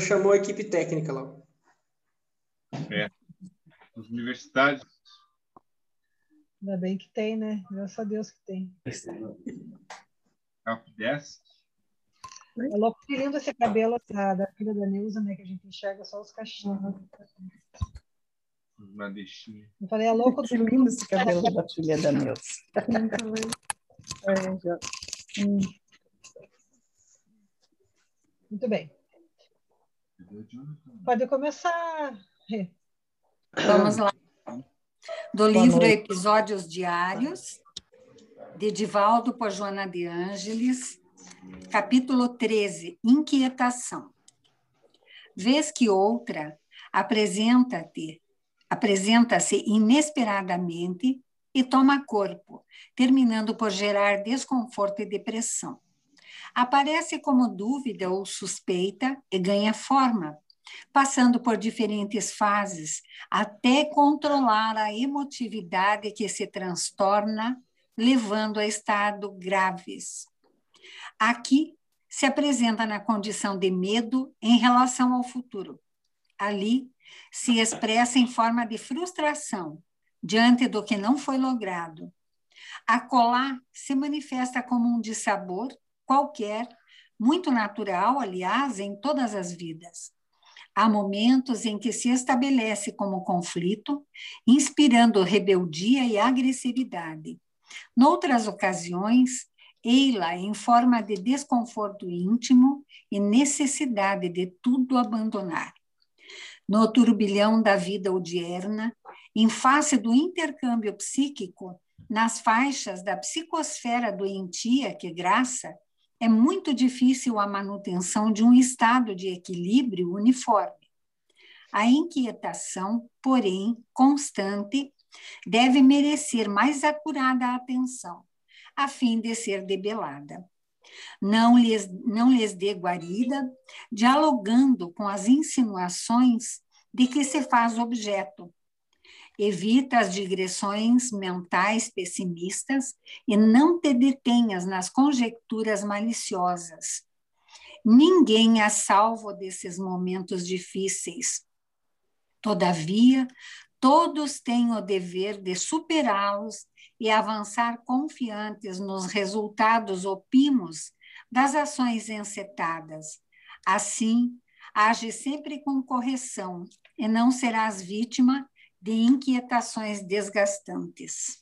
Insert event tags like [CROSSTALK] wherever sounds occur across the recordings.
Chamou a equipe técnica lá. É. As universidades. Ainda bem que tem, né? Graças a Deus que tem. Help Desk. É louco que lindo esse cabelo da, da filha da Neuza, né? Que a gente enxerga só os cachinhos. Madeixinha. Eu falei, é louco. Que lindo esse cabelo da filha da Neuza. É, já. Hum. Muito bem. Pode começar. Vamos lá. Do livro Episódios Diários, de Divaldo por Joana de Ângeles, capítulo 13, Inquietação. Vez que outra apresenta-te, apresenta-se inesperadamente e toma corpo, terminando por gerar desconforto e depressão. Aparece como dúvida ou suspeita e ganha forma, passando por diferentes fases até controlar a emotividade que se transtorna, levando a estado graves. Aqui se apresenta na condição de medo em relação ao futuro. Ali se expressa em forma de frustração diante do que não foi logrado. Acolá se manifesta como um dissabor qualquer, muito natural, aliás, em todas as vidas. Há momentos em que se estabelece como conflito, inspirando rebeldia e agressividade. Noutras ocasiões, ei-la em forma de desconforto íntimo e necessidade de tudo abandonar. No turbilhão da vida odierna, em face do intercâmbio psíquico, nas faixas da psicosfera doentia que graça, é muito difícil a manutenção de um estado de equilíbrio uniforme. A inquietação, porém, constante, deve merecer mais acurada atenção, a fim de ser debelada. Não lhes, não lhes dê guarida, dialogando com as insinuações de que se faz objeto, Evita as digressões mentais pessimistas e não te detenhas nas conjecturas maliciosas. Ninguém é salvo desses momentos difíceis. Todavia, todos têm o dever de superá-los e avançar confiantes nos resultados opimos das ações encetadas. Assim, age sempre com correção e não serás vítima de inquietações desgastantes.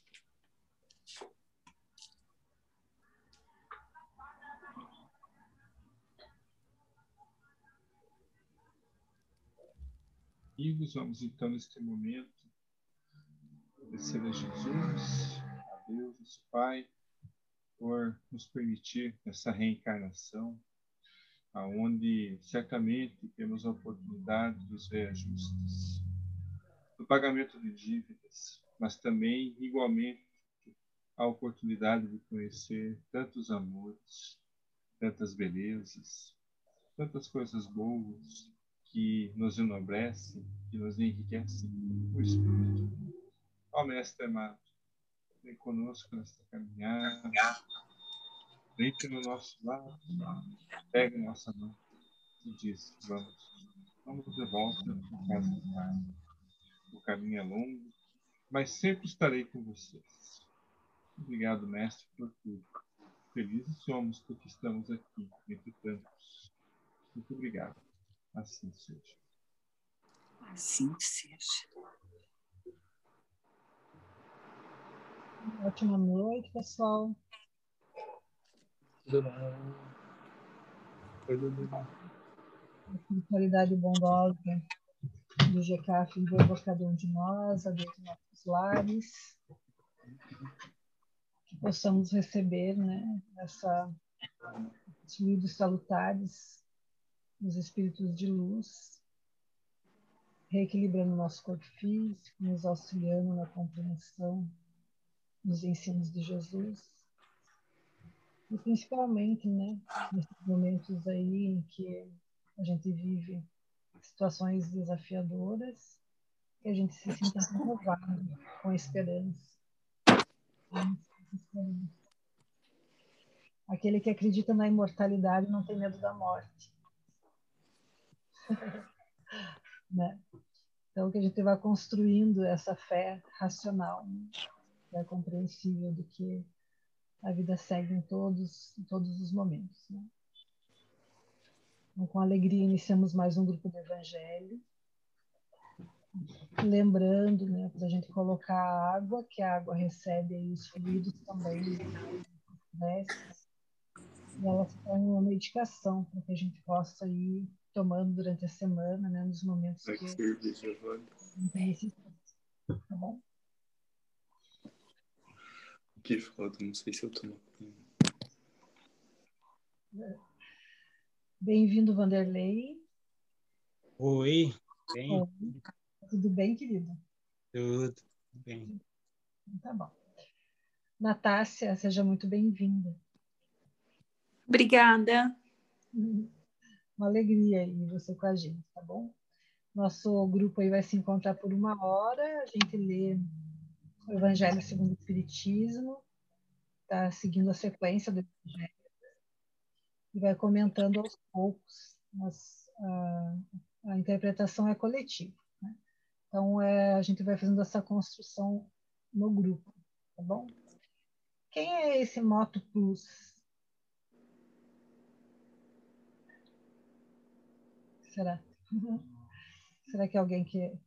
Amigos, vamos então neste momento agradecer a Jesus, a Deus, nosso Pai, por nos permitir essa reencarnação, aonde certamente temos a oportunidade dos reajustes do pagamento de dívidas, mas também, igualmente, a oportunidade de conhecer tantos amores, tantas belezas, tantas coisas boas que nos enobrecem, que nos enriquecem o espírito. Ó Mestre amado, vem conosco nesta caminhada, vem no nosso lado, pega nossa mão e diz: Vamos, vamos de volta para casa do Pai o caminho é longo, mas sempre estarei com vocês. Obrigado, Mestre, por tudo. Felizes somos porque estamos aqui, entre tantos. Muito obrigado. Assim seja. Assim seja. Ótima noite, pessoal. Espiritualidade bondosa do GCAF envolva cada um de nós, a Deus nossos lares, que possamos receber né, essa, fluidos salutares dos espíritos de luz, reequilibrando nosso corpo físico, nos auxiliando na compreensão dos ensinos de Jesus. E principalmente, né, nesses momentos aí em que a gente vive situações desafiadoras, que a gente se sinta renovado, com esperança. Aquele que acredita na imortalidade não tem medo da morte. [LAUGHS] né? Então, que a gente vai construindo essa fé racional, né? fé compreensível do que a vida segue em todos, em todos os momentos. Né? Então, com alegria, iniciamos mais um grupo do Evangelho. Lembrando, né, para a gente colocar a água, que a água recebe aí os fluidos também, né, e ela se torna uma medicação para que a gente possa ir tomando durante a semana, né, nos momentos que Tá bom? Que foda, não sei se eu tomo. Bem-vindo, Vanderlei. Oi, bem? Oi. Tudo bem, querido? Tudo bem. Tá bom. Natácia, seja muito bem-vinda. Obrigada. Uma alegria aí você com a gente, tá bom? Nosso grupo aí vai se encontrar por uma hora, a gente lê o Evangelho segundo o Espiritismo, está seguindo a sequência do Evangelho e vai comentando aos poucos, mas a, a interpretação é coletiva. Né? Então, é, a gente vai fazendo essa construção no grupo, tá bom? Quem é esse Moto Plus? Será? [LAUGHS] Será que é alguém que. É,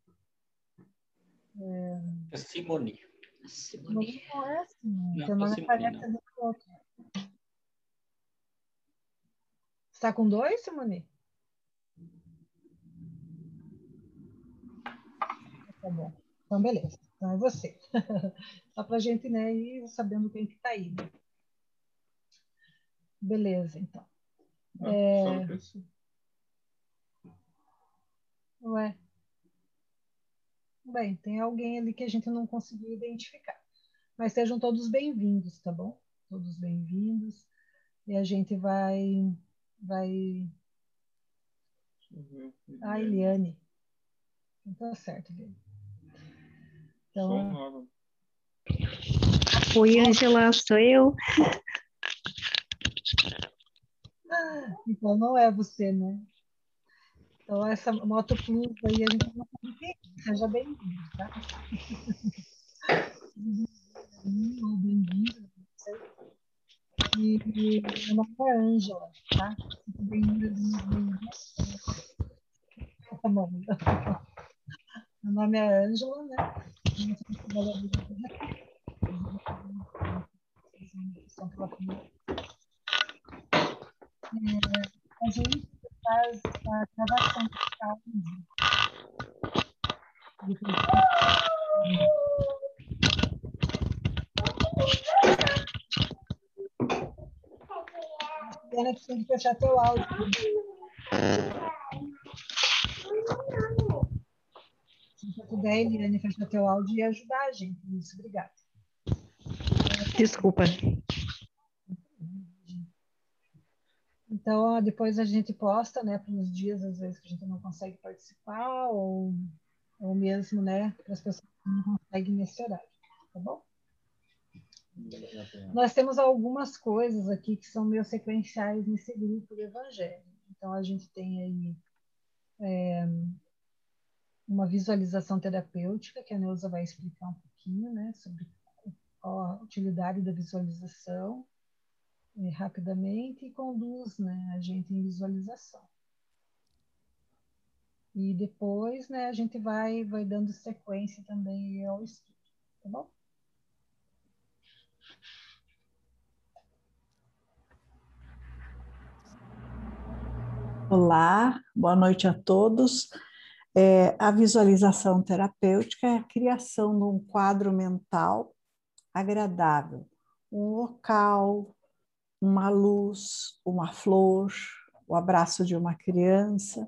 é Simone. Simone. Não é assim. Não, Simone, parece do outro. Está com dois, Simone? Tá bom. Então, beleza. Então é você. [LAUGHS] Só para a gente né, ir sabendo quem que está aí. Né? Beleza, então. Não, é... Ué. Bem, tem alguém ali que a gente não conseguiu identificar. Mas sejam todos bem-vindos, tá bom? Todos bem-vindos. E a gente vai. Vai... A Eliane. Então tá certo, Eliane. Então... Oi, Angela, sou eu. Então não é você, né? Então, essa Moto Plus aí a gente não sabe Seja bem-vindo, tá? [LAUGHS] bem-vindo. E, e meu nome é Ângela, tá? Bem-vinda, bem-vinda. Meu nome é Ângela, né? É, a gente faz a gravação de áudio. Pena que tem que fechar teu áudio. Se você puder, Eliane, fechar teu áudio e ajudar a gente. Isso, obrigada. Desculpa. Então, depois a gente posta, né, para os dias, às vezes, que a gente não consegue participar, ou, ou mesmo, né, para as pessoas que não conseguem nesse horário, tá bom? Nós temos algumas coisas aqui que são meio sequenciais nesse grupo do Evangelho. Então, a gente tem aí é, uma visualização terapêutica, que a Neuza vai explicar um pouquinho, né, sobre a utilidade da visualização é, rapidamente e conduz né, a gente em visualização. E depois né, a gente vai, vai dando sequência também ao estudo, tá bom? Olá, boa noite a todos. É, a visualização terapêutica é a criação de um quadro mental agradável, um local, uma luz, uma flor, o abraço de uma criança,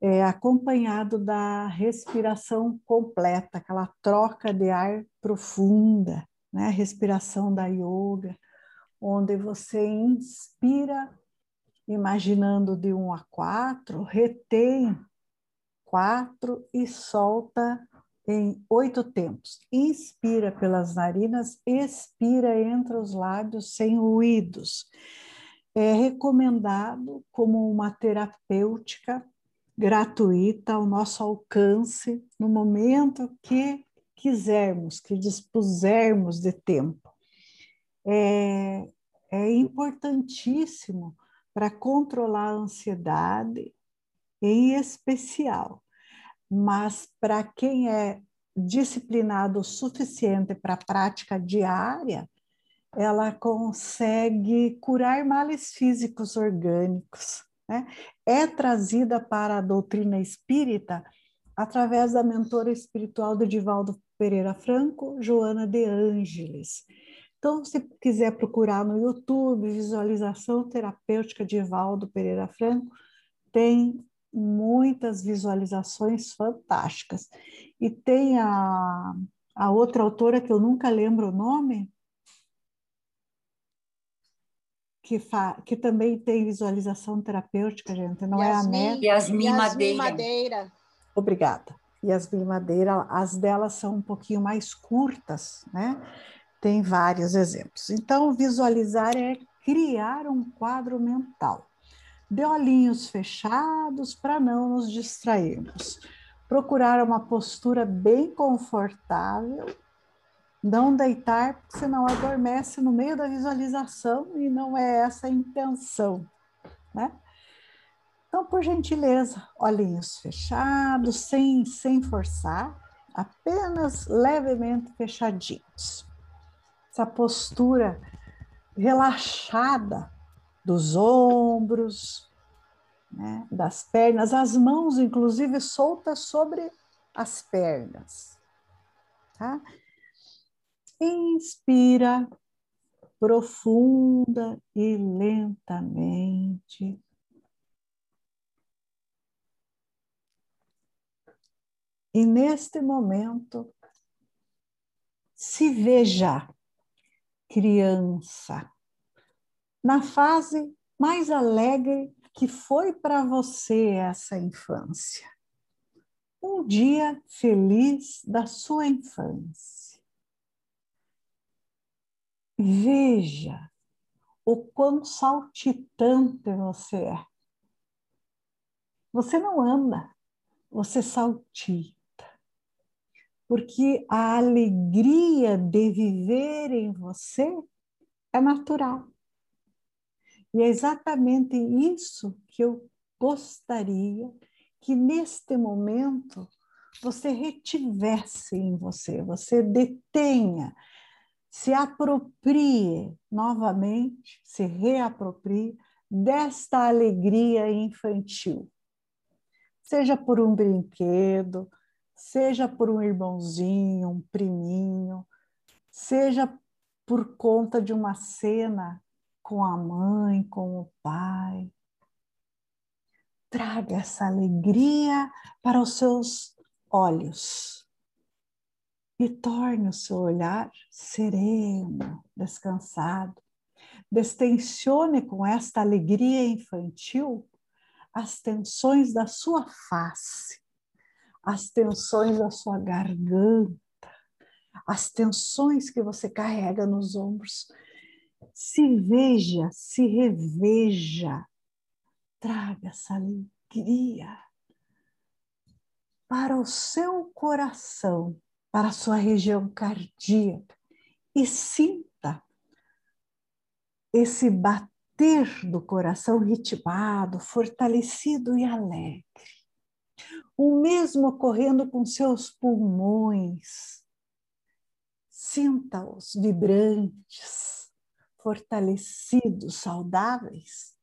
é, acompanhado da respiração completa, aquela troca de ar profunda, né? a respiração da yoga, onde você inspira imaginando de um a quatro, retém quatro e solta em oito tempos. Inspira pelas narinas, expira entre os lábios sem ruídos. É recomendado como uma terapêutica gratuita ao nosso alcance no momento que quisermos, que dispusermos de tempo. É, é importantíssimo para controlar a ansiedade, em especial. Mas para quem é disciplinado o suficiente para a prática diária, ela consegue curar males físicos orgânicos. Né? É trazida para a doutrina espírita através da mentora espiritual do Divaldo Pereira Franco, Joana de Ângeles. Então, se quiser procurar no YouTube, visualização terapêutica de Divaldo Pereira Franco, tem muitas visualizações fantásticas. E tem a, a outra autora que eu nunca lembro o nome, que, fa, que também tem visualização terapêutica, gente, não Yasmin, é a Neta. Yasmin, Yasmin Madeira. Madeira. Obrigada. Yasmin Madeira, as delas são um pouquinho mais curtas, né? Tem vários exemplos. Então, visualizar é criar um quadro mental de olhinhos fechados para não nos distrairmos. Procurar uma postura bem confortável, não deitar, porque senão adormece no meio da visualização e não é essa a intenção, né? Então, por gentileza, olhinhos fechados, sem, sem forçar, apenas levemente fechadinhos. Essa postura relaxada dos ombros, né, das pernas, as mãos, inclusive, soltas sobre as pernas. Tá? Inspira profunda e lentamente. E neste momento, se veja criança na fase mais alegre que foi para você essa infância. Um dia feliz da sua infância. Veja o quão saltitante você é. Você não anda, você saltita. Porque a alegria de viver em você é natural. E é exatamente isso que eu gostaria que neste momento você retivesse em você, você detenha, se aproprie novamente, se reaproprie desta alegria infantil. Seja por um brinquedo, seja por um irmãozinho, um priminho, seja por conta de uma cena com a mãe, com o pai. Traga essa alegria para os seus olhos e torne o seu olhar sereno, descansado. Destensione com esta alegria infantil as tensões da sua face, as tensões da sua garganta, as tensões que você carrega nos ombros. Se veja, se reveja, traga essa alegria para o seu coração, para a sua região cardíaca. E sinta esse bater do coração ritmado, fortalecido e alegre. O mesmo ocorrendo com seus pulmões. Sinta-os vibrantes fortalecidos, saudáveis,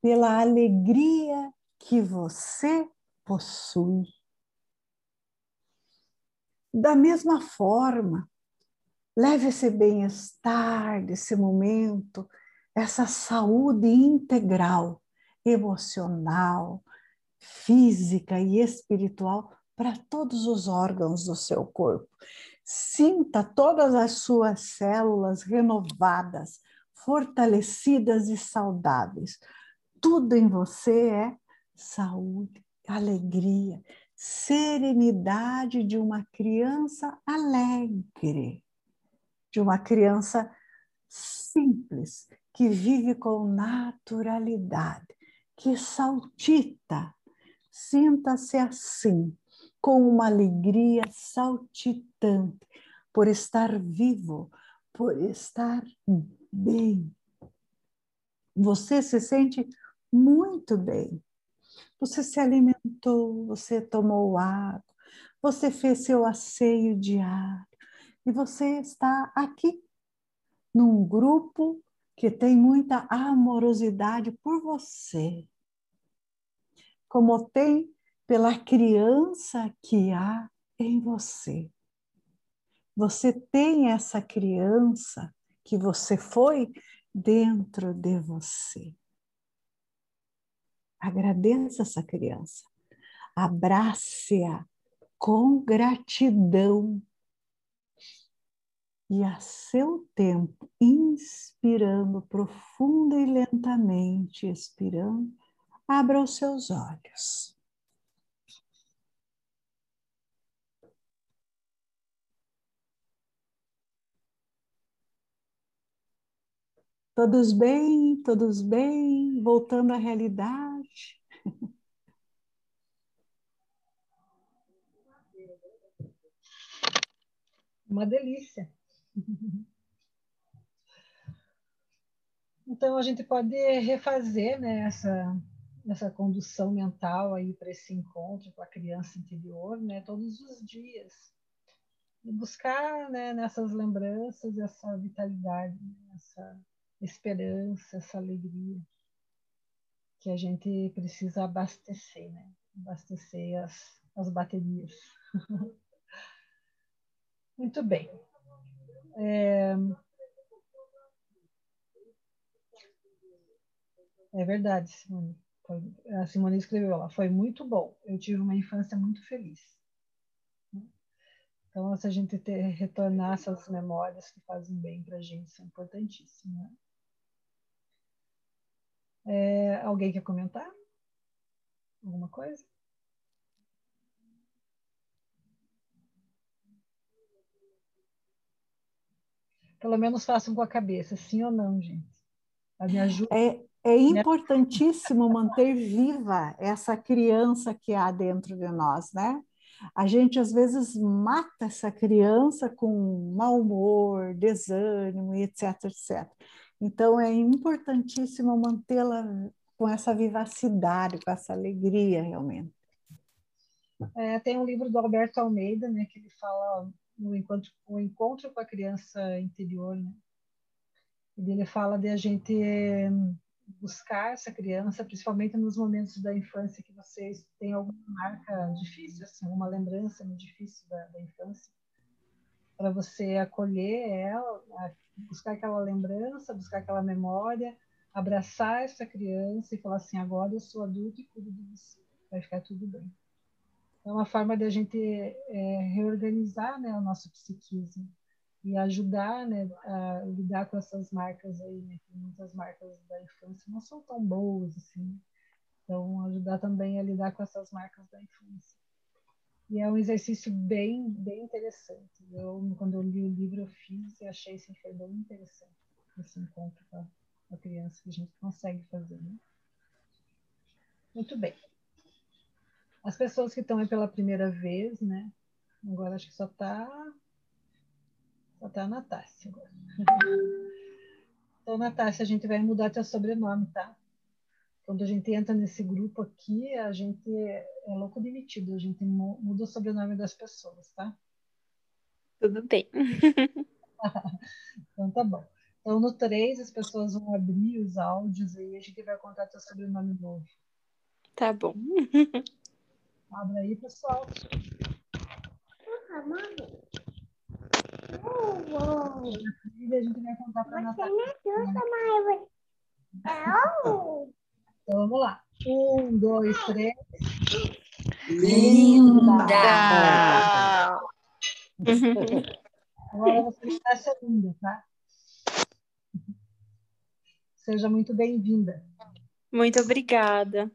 pela alegria que você possui. Da mesma forma, leve esse bem-estar desse momento, essa saúde integral, emocional, física e espiritual para todos os órgãos do seu corpo. Sinta todas as suas células renovadas, fortalecidas e saudáveis. Tudo em você é saúde, alegria, serenidade de uma criança alegre, de uma criança simples, que vive com naturalidade, que saltita Sinta-se assim, com uma alegria saltitante por estar vivo, por estar bem. Você se sente muito bem. Você se alimentou, você tomou água, você fez seu asseio diário e você está aqui num grupo que tem muita amorosidade por você, como tem pela criança que há em você. Você tem essa criança que você foi dentro de você. Agradeça essa criança. Abrace-a com gratidão. E a seu tempo, inspirando profunda e lentamente, expirando, abra os seus olhos. Todos bem, todos bem, voltando à realidade. Uma delícia. Então a gente pode refazer né, essa, essa condução mental aí para esse encontro com a criança interior, né, todos os dias e buscar né, nessas lembranças essa vitalidade, essa esperança, essa alegria que a gente precisa abastecer, né? Abastecer as, as baterias. [LAUGHS] Muito bem. É... é verdade, Simone. Foi, a Simone escreveu lá, foi muito bom. Eu tive uma infância muito feliz. Então, se a gente ter, retornar essas memórias que fazem bem para a gente, são importantíssimas. Né? É, alguém quer comentar? Alguma coisa? Pelo menos façam com a cabeça, sim ou não, gente. Me ajuda. É, é importantíssimo manter viva essa criança que há dentro de nós, né? A gente às vezes mata essa criança com mau humor, desânimo, etc, etc. Então, é importantíssimo mantê-la com essa vivacidade, com essa alegria, realmente. É, tem um livro do Alberto Almeida, né, que ele fala no encontro, o encontro com a criança interior, né? Ele fala de a gente buscar essa criança, principalmente nos momentos da infância que vocês têm alguma marca difícil, assim, uma lembrança difícil da, da infância, para você acolher ela, buscar aquela lembrança, buscar aquela memória, abraçar essa criança e falar assim: agora eu sou adulto e cuido de você, vai ficar tudo bem. É uma forma de a gente é, reorganizar né, o nosso psiquismo e ajudar né, a lidar com essas marcas aí, né, muitas marcas da infância não são tão boas assim. Então, ajudar também a lidar com essas marcas da infância. E é um exercício bem, bem interessante. Eu, quando eu li o livro, eu fiz e achei esse foi bem interessante. Esse encontro com a criança que a gente consegue fazer. Né? Muito bem. As pessoas que estão aí pela primeira vez, né? Agora acho que só está tá a Natácia agora. Então, Natácia, a gente vai mudar teu sobrenome, tá? Quando a gente entra nesse grupo aqui, a gente é louco demitido, a gente muda o sobrenome das pessoas, tá? Tudo bem. então tá bom. Então no 3 as pessoas vão abrir os áudios e a gente vai contar teu sobrenome novo. Tá bom. Abra aí, pessoal. Ah, mãe. A gente vai contar para a Natália. Você me ajuda, mãe. Então vamos lá. Um, dois, três. Linda! Agora você está linda, tá? Seja muito bem-vinda. Muito obrigada.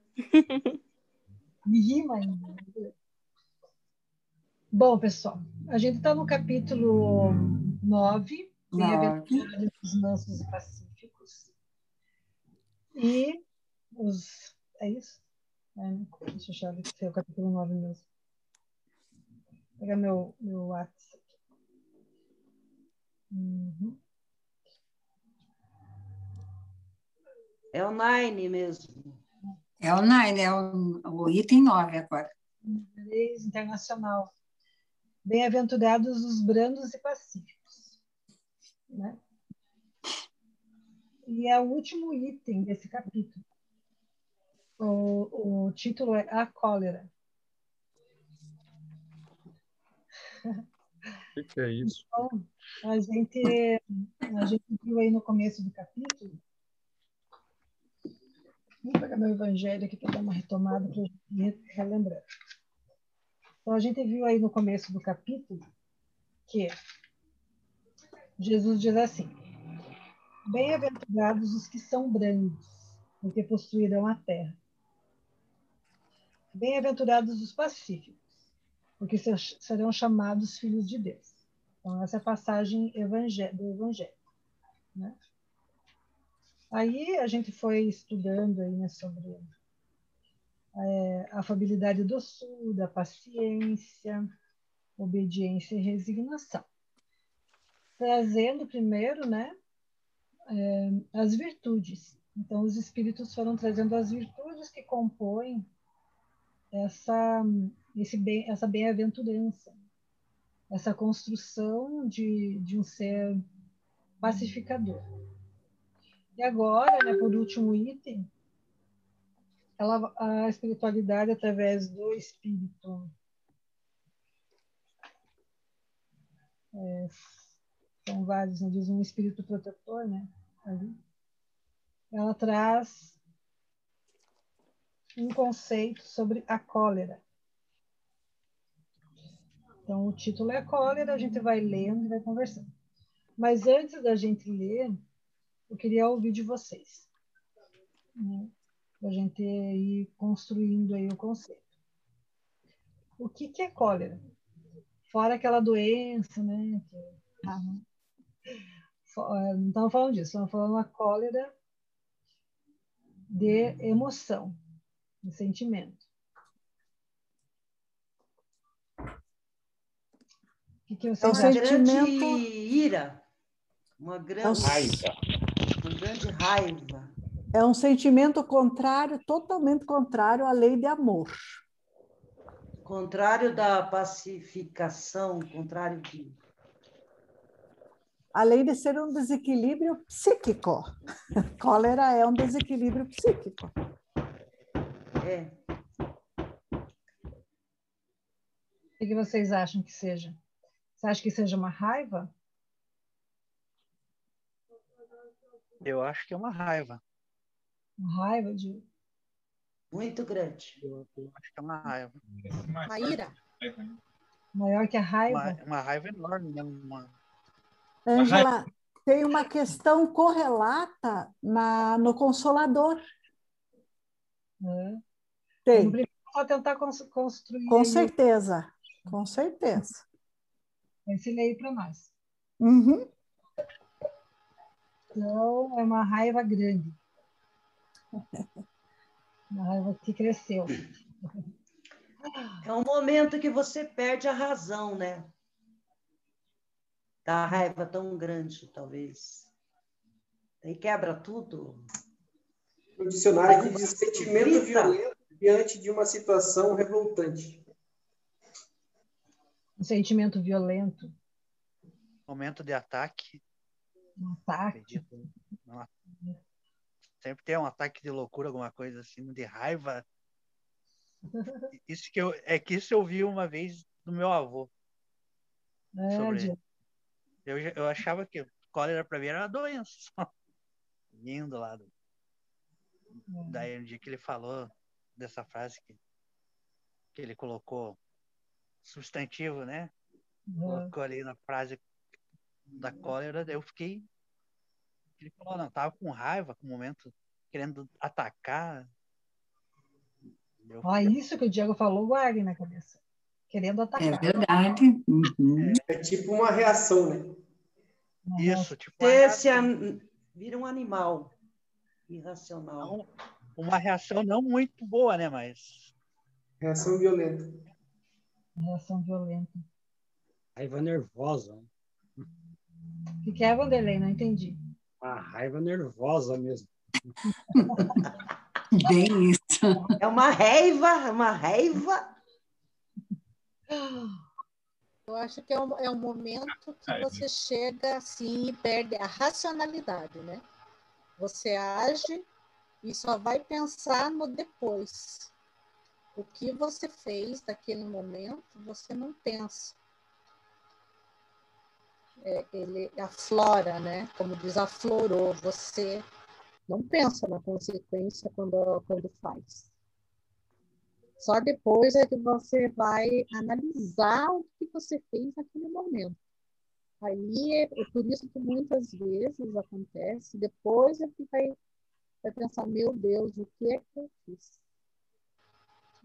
Me rima ainda. Bom, pessoal, a gente está no capítulo 9, Bem-aventurado dos Mansos e Pacíficos. E os. É isso? É? Deixa eu achar se é o capítulo 9 mesmo. Vou pegar meu, meu WhatsApp. Uhum. É o Nine mesmo. É o Nine, é o, o item 9 agora. Inglês internacional. Bem-aventurados os brandos e pacíficos. Né? E é o último item desse capítulo. O, o título é A Cólera. O [LAUGHS] que, que é isso? Então, a gente, a gente viu aí no começo do capítulo. Vou pegar meu evangelho aqui para dar uma retomada para a gente relembrar. Então, a gente viu aí no começo do capítulo que Jesus diz assim: Bem-aventurados os que são brandos, porque possuirão a terra. Bem-aventurados os pacíficos, porque serão chamados filhos de Deus. Então, essa é a passagem do Evangelho. Né? Aí a gente foi estudando aí, né, sobre é, afabilidade do sul, a paciência, obediência e resignação. Trazendo primeiro né, é, as virtudes. Então, os espíritos foram trazendo as virtudes que compõem essa, esse bem, essa bem-aventurança, essa construção de, de um ser pacificador. E agora, né, por último item, ela, a espiritualidade através do espírito é, são vários, né, diz um espírito protetor, né, ali. Ela traz um conceito sobre a cólera. Então, o título é Cólera, a gente vai lendo e vai conversando. Mas antes da gente ler, eu queria ouvir de vocês. Né? Para a gente ir construindo aí o conceito. O que, que é cólera? Fora aquela doença, né? Que, ah, não estamos falando disso, estamos falando da cólera de emoção, de sentimento. O que, que você é um acha? sentimento... ira, uma grande raiva. Uma grande raiva. É um sentimento contrário, totalmente contrário à lei de amor. Contrário da pacificação, contrário de. Além de ser um desequilíbrio psíquico. [LAUGHS] Cólera é um desequilíbrio psíquico. É. O que, que vocês acham que seja? Você acha que seja uma raiva? Eu acho que é uma raiva. Uma raiva de. Muito grande. Eu, eu acho que é uma raiva. Uma ira. Maior que a raiva? Uma, uma raiva enorme, né? Uma... Ângela, tem uma questão correlata na, no Consolador. É. Tem. Só tentar cons- construir. Com certeza, com certeza. Esse aí para nós. Uhum. Então, é uma raiva grande. Uma raiva que cresceu. É um momento que você perde a razão, né? Da raiva tão grande, talvez. Aí quebra tudo. O dicionário aqui diz sentimento Grita. violento diante de uma situação revoltante. Um sentimento violento, Momento de ataque. um ataque. acredito. Não- Sempre tem um ataque de loucura, alguma coisa assim, de raiva. Isso que eu, é que isso eu vi uma vez do meu avô. É, sobre-. Eu, eu achava que cólera para mim era uma doença. só. Vindo lá. do- Daí um dia que ele falou dessa frase que, que ele colocou substantivo, né? Uhum. Colocou ali na frase da cólera, eu fiquei. Ele falou, não, tava com raiva, com o momento querendo atacar. Eu Ó, isso que o Diego falou, guarde na cabeça. Querendo É atacar. verdade. Uhum. É tipo uma reação, né? Isso, tipo, Você se an- vira um animal irracional. não, uma reação não muito boa, né? Mas. Reação violenta. Reação violenta. Raiva nervosa. O que, que é, Vanderlei? Não entendi. Uma raiva nervosa mesmo. [LAUGHS] Bem isso. É uma raiva, uma raiva. Eu acho que é um, é um momento que você chega assim e perde a racionalidade, né? Você age e só vai pensar no depois. O que você fez naquele momento, você não pensa. É, ele aflora, né? Como diz, aflorou. Você não pensa na consequência quando, quando faz. Só depois é que você vai analisar o que você fez naquele momento. Aí é, é por isso que muitas vezes acontece, depois é que vai, vai pensar, meu Deus, o que é que eu fiz?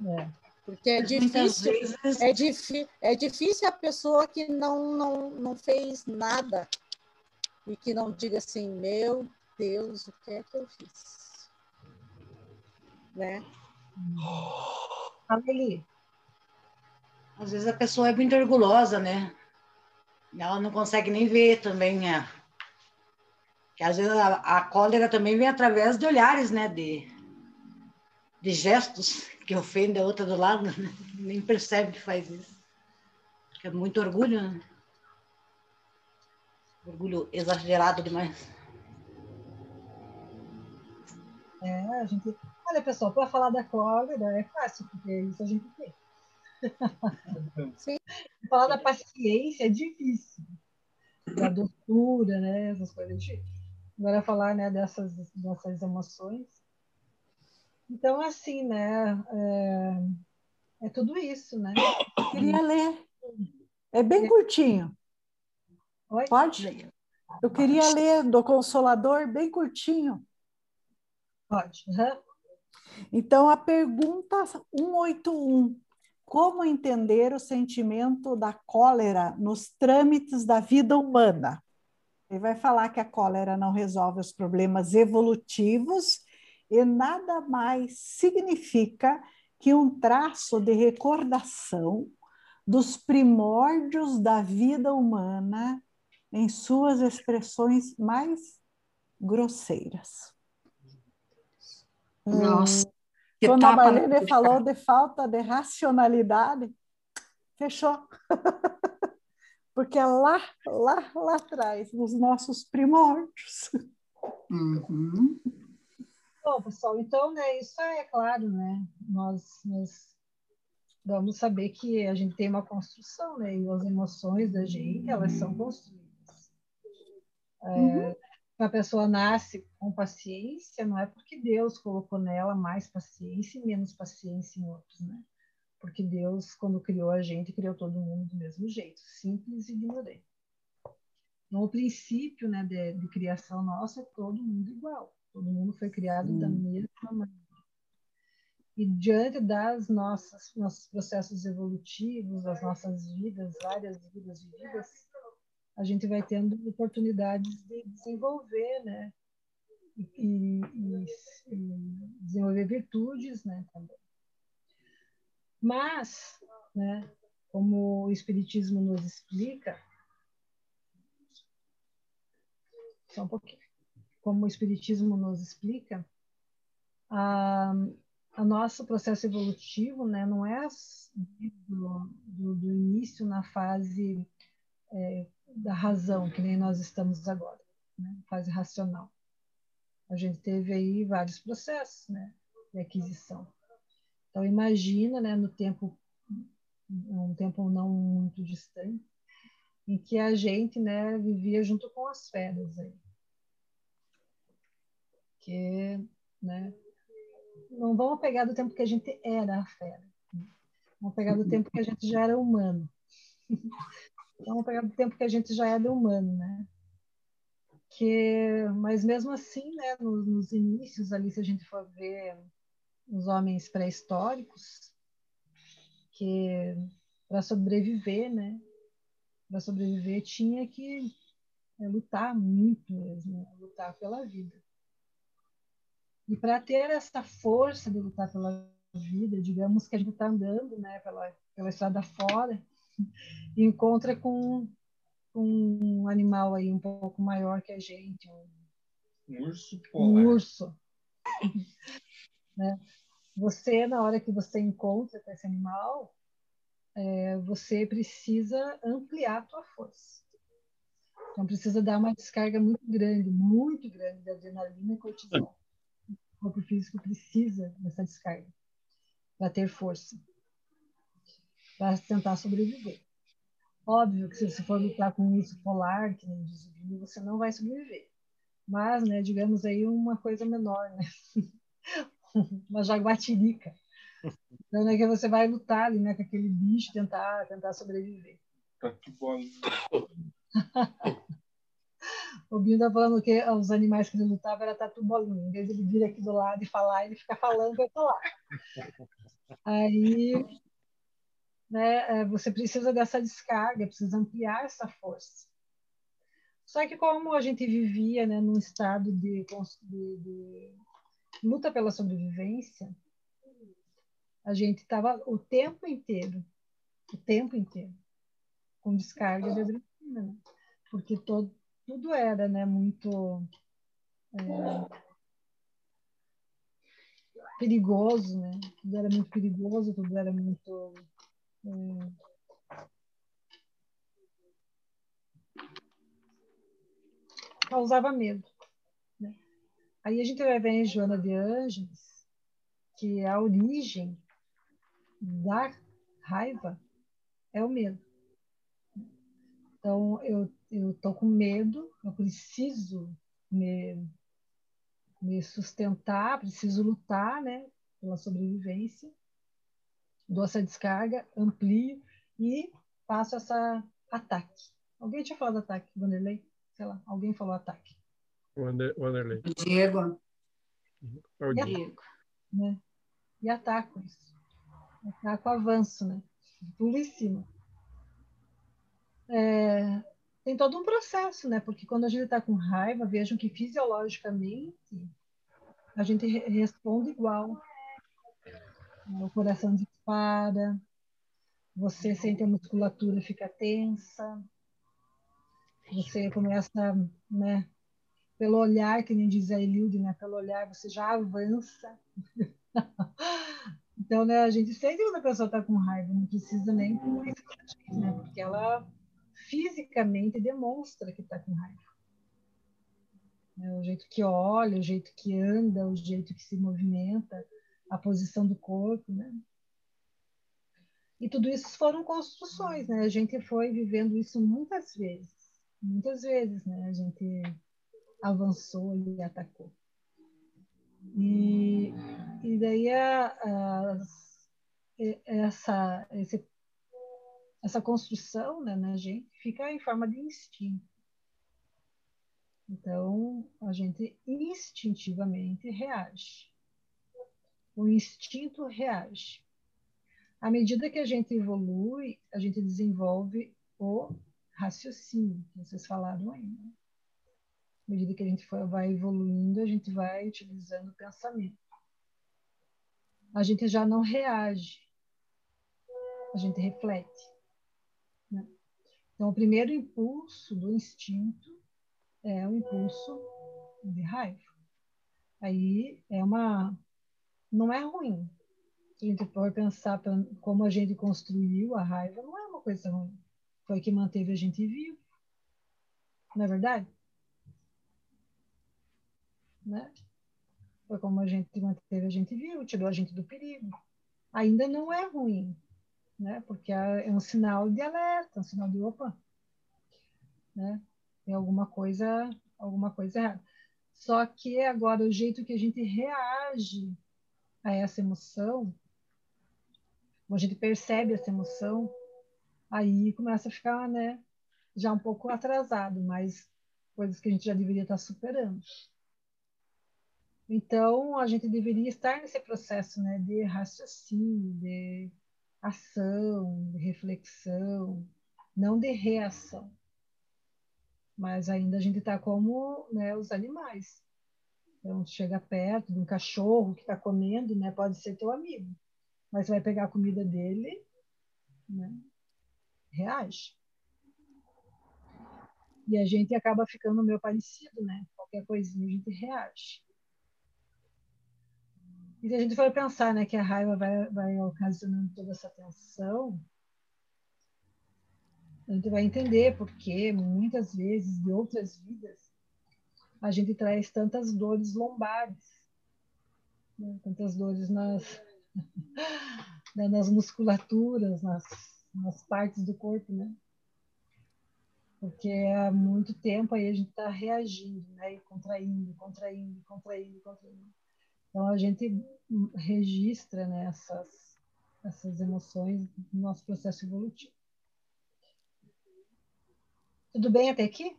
É. Porque é difícil, vezes- é, difi é difícil a pessoa que não, não, não fez nada e que não diga assim, meu Deus, o que é que eu fiz? Né? Eli. Às vezes a pessoa é muito orgulhosa, né? Ela não consegue nem ver também, né? Que às vezes a, a cólera também vem através de olhares, né? De, de gestos [LAUGHS] que ofendem a outra do lado, né? [LAUGHS] Nem percebe que faz isso. Que é muito orgulho, né? Orgulho exagerado demais. É, a gente. Olha, pessoal, para falar da cólera é fácil, porque isso a gente tem. [LAUGHS] Sim. Falar da paciência é difícil. Da doçura, né? Essas coisas. Agora falar né, dessas, dessas emoções. Então, assim, né? É, é tudo isso, né? Queria ler. É bem curtinho. Oi? Pode? Eu queria ler do Consolador bem curtinho. Pode. Uhum. Então, a pergunta 181. Como entender o sentimento da cólera nos trâmites da vida humana? Ele vai falar que a cólera não resolve os problemas evolutivos e nada mais significa que um traço de recordação dos primórdios da vida humana em suas expressões mais grosseiras. Nossa. que Quando a Marlene falou de falta de racionalidade, fechou. [LAUGHS] Porque é lá, lá, lá atrás, nos nossos primórdios. Uhum. Bom, pessoal, então, né, isso é claro, né? Nós, nós vamos saber que a gente tem uma construção, né? E as emoções da gente, elas são construídas. É, a pessoa nasce com paciência, não é porque Deus colocou nela mais paciência e menos paciência em outros, né? Porque Deus, quando criou a gente, criou todo mundo do mesmo jeito, simples e ignorante. Então, o princípio né, de, de criação nossa é todo mundo igual. Todo mundo foi criado da mesma maneira. E diante das nossas nossos processos evolutivos, das nossas vidas, várias vidas vividas, a gente vai tendo oportunidades de desenvolver, né? E, e, e desenvolver virtudes, né? Também. Mas, né? Como o Espiritismo nos explica, só um pouquinho, como o Espiritismo nos explica, a, a nosso processo evolutivo, né? Não é do, do, do início na fase é, da razão, que nem nós estamos agora, né? fase racional. A gente teve aí vários processos né? de aquisição. Então, imagina, né, no tempo, um tempo não muito distante, em que a gente né, vivia junto com as feras aí. Que, né, não vamos pegar do tempo que a gente era a fera. Vamos pegar do tempo que a gente já era humano. [LAUGHS] Vamos pegar do tempo que a gente já era humano, né? Que, mas mesmo assim, né, nos, nos inícios ali, se a gente for ver os homens pré-históricos, que para sobreviver, né? Para sobreviver tinha que é, lutar muito mesmo, né? lutar pela vida. E para ter essa força de lutar pela vida, digamos que a gente está andando né, pela, pela estrada fora e [LAUGHS] encontra com, com um animal aí um pouco maior que a gente, um, Um urso um polar. urso. [LAUGHS] né? Você, na hora que você encontra com esse animal, é, você precisa ampliar a tua força. Então, precisa dar uma descarga muito grande, muito grande de adrenalina e cortisol. O corpo físico precisa dessa descarga para ter força, para tentar sobreviver. Óbvio que se você for lutar com um urso polar, que nem diz o Billy, você não vai sobreviver. Mas, né, digamos aí uma coisa menor, né? [LAUGHS] uma jaguatirica. Então, né, que você vai lutar ali, né, com aquele bicho, tentar, tentar sobreviver. Tatu bolinha. [LAUGHS] O Binho tá falando que os animais que ele lutava era tatu bolinha. Em vez de ele vir aqui do lado e falar, ele fica falando para falar. Aí, né, é, você precisa dessa descarga, precisa ampliar essa força. Só que como a gente vivia, né, num estado de, de- de luta pela sobrevivência, a gente estava o tempo inteiro, o tempo inteiro, com descarga de adrenalina, né? porque todo, tudo era, né, muito é, perigoso, né? Tudo era muito perigoso, tudo era muito é, causava medo. né? Aí a gente vai ver em Joana de Ângeles que a origem da raiva é o medo. Então, eu eu tô com medo, eu preciso me, me sustentar, preciso lutar, né, pela sobrevivência. Dou essa descarga, amplio e faço essa ataque. Alguém tinha falado ataque, Vanderlei? Sei lá, alguém falou ataque. Wander- Wanderlei. Diego. É o E Diego. ataco, né? E ataco isso. Ataco avanço, né? Pulo em cima. É, tem todo um processo, né? Porque quando a gente está com raiva, vejam que fisiologicamente a gente re- responde igual. O coração dispara, você sente a musculatura fica tensa, você começa, né? Pelo olhar, que nem diz a Eliud, né? Pelo olhar você já avança. [LAUGHS] Então, né, a gente sente quando a pessoa está com raiva, não precisa nem por isso, né? Porque ela fisicamente demonstra que está com raiva. Né, O jeito que olha, o jeito que anda, o jeito que se movimenta, a posição do corpo, né? E tudo isso foram construções, né? A gente foi vivendo isso muitas vezes, muitas vezes, né? A gente avançou e atacou. E, e daí a, a- essa, esse, essa construção né, na gente fica em forma de instinto. Então, a gente instintivamente reage. O instinto reage. À medida que a gente evolui, a gente desenvolve o raciocínio, que vocês falaram aí. Né? À medida que a gente vai evoluindo, a gente vai utilizando o pensamento. A gente já não reage, a gente reflete. Então, o primeiro impulso do instinto é o impulso de raiva. Aí é uma. Não é ruim. Se a gente for pensar como a gente construiu a raiva, não é uma coisa ruim. Foi que manteve a gente vivo. Não é verdade? Né? Foi como a gente manteve a gente vivo, tirou a gente do perigo. Ainda não é ruim, né? Porque é um sinal de alerta, um sinal de opa, né? Tem alguma coisa, alguma coisa errada. Só que agora o jeito que a gente reage a essa emoção, a gente percebe essa emoção, aí começa a ficar, né, já um pouco atrasado, mas coisas que a gente já deveria estar superando. Então, a gente deveria estar nesse processo, né, de raciocínio, de ação, reflexão, não de reação. Mas ainda a gente está como né, os animais. Então, chega perto de um cachorro que está comendo, né? Pode ser teu amigo, mas vai pegar a comida dele, né? Reage. E a gente acaba ficando meio parecido, né? Qualquer coisinha a gente reage. E se a gente for pensar né, que a raiva vai, vai ocasionando toda essa tensão, a gente vai entender porque muitas vezes, de outras vidas, a gente traz tantas dores lombares, né? tantas dores nas, [LAUGHS] nas musculaturas, nas, nas partes do corpo, né? Porque há muito tempo aí a gente está reagindo, né? E contraindo, contraindo, contraindo, contraindo. Então a gente registra né, essas, essas emoções no nosso processo evolutivo. Tudo bem até aqui?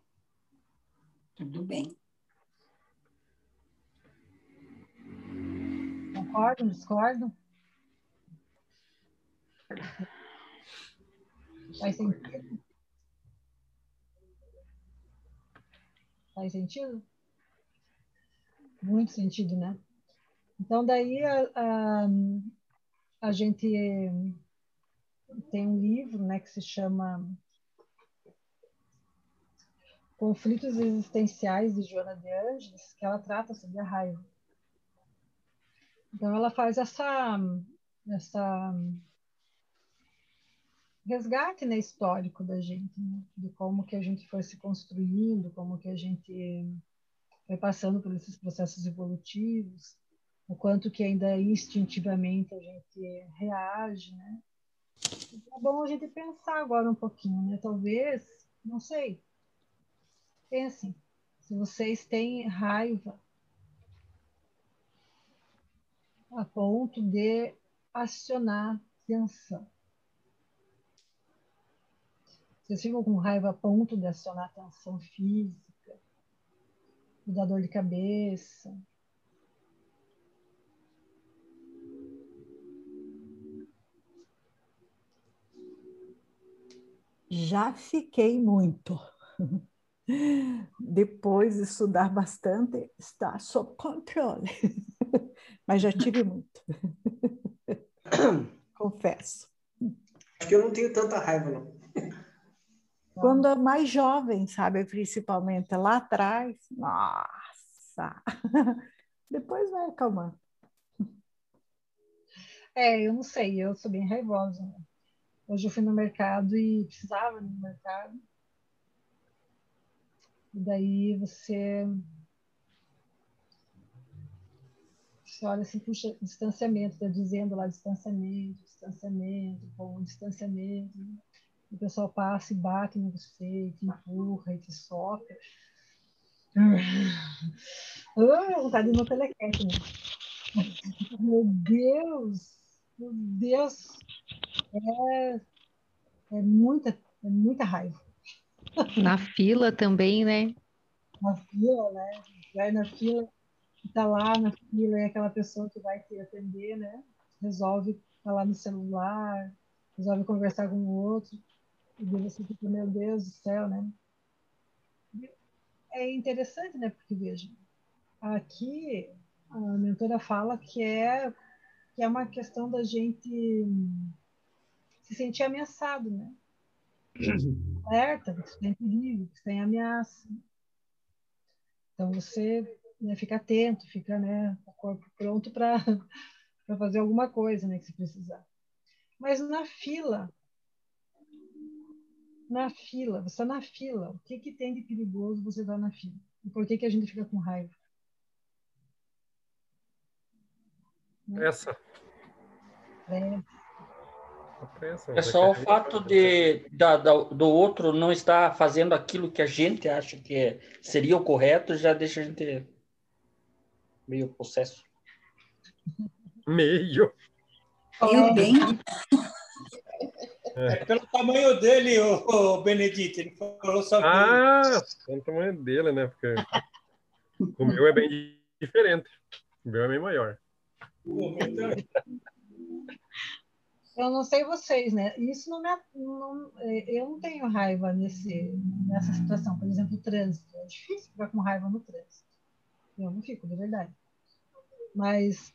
Tudo bem. Concordam, discordam? Faz sentido? Faz sentido? Muito sentido, né? Então, daí a, a, a gente tem um livro né, que se chama Conflitos Existenciais de Joana de Angeles, que ela trata sobre a raiva. Então, ela faz essa, essa resgate né, histórico da gente, né? de como que a gente foi se construindo, como que a gente foi passando por esses processos evolutivos, o quanto que ainda instintivamente a gente reage, né? É bom a gente pensar agora um pouquinho, né? Talvez, não sei, pensem, se vocês têm raiva a ponto de acionar tensão. Vocês ficam com raiva a ponto de acionar tensão física, dar dor de cabeça, Já fiquei muito. Depois de estudar bastante, está sob controle. Mas já tive muito. [COUGHS] Confesso. Acho que eu não tenho tanta raiva, não. Quando é mais jovem, sabe? Principalmente lá atrás. Nossa! Depois vai acalmando. É, eu não sei, eu sou bem raivosa. Né? Hoje eu fui no mercado e precisava ir no mercado. E daí você, você olha assim, puxa, distanciamento, está dizendo lá distanciamento, distanciamento, bom, distanciamento. O pessoal passa e bate em você, te empurra, e te sopra. Ah, vontade de no telequete, né? Meu Deus! Meu Deus! é, é, muita, é muita raiva. Na fila também, né? Na fila, né? Vai na fila, tá lá na fila, é aquela pessoa que vai te atender, né? Resolve falar no celular, resolve conversar com o outro, e você fica, meu Deus do céu, né? É interessante, né? Porque, veja, aqui a mentora fala que é, que é uma questão da gente se sentir ameaçado, né? Alerta, que você tem perigo, que você tem ameaça. Então você né, fica atento, fica né, o corpo pronto para [LAUGHS] fazer alguma coisa né, que se precisar. Mas na fila, na fila, você está na fila, o que, que tem de perigoso você estar tá na fila? E por que, que a gente fica com raiva? Essa. É. É só o fato de, da, da, do outro não estar fazendo aquilo que a gente acha que é, seria o correto, já deixa a gente meio possesso. Meio. Eu bem. É pelo tamanho dele, o, o Benedito. Ele falou só que... Ah, pelo tamanho dele, né? Porque o meu é bem diferente. O meu é bem maior. O meu também. Eu não sei vocês, né? Isso não, me, não é, eu não tenho raiva nesse, nessa situação. Por exemplo, o trânsito. É difícil ficar com raiva no trânsito. Eu não fico, de verdade. Mas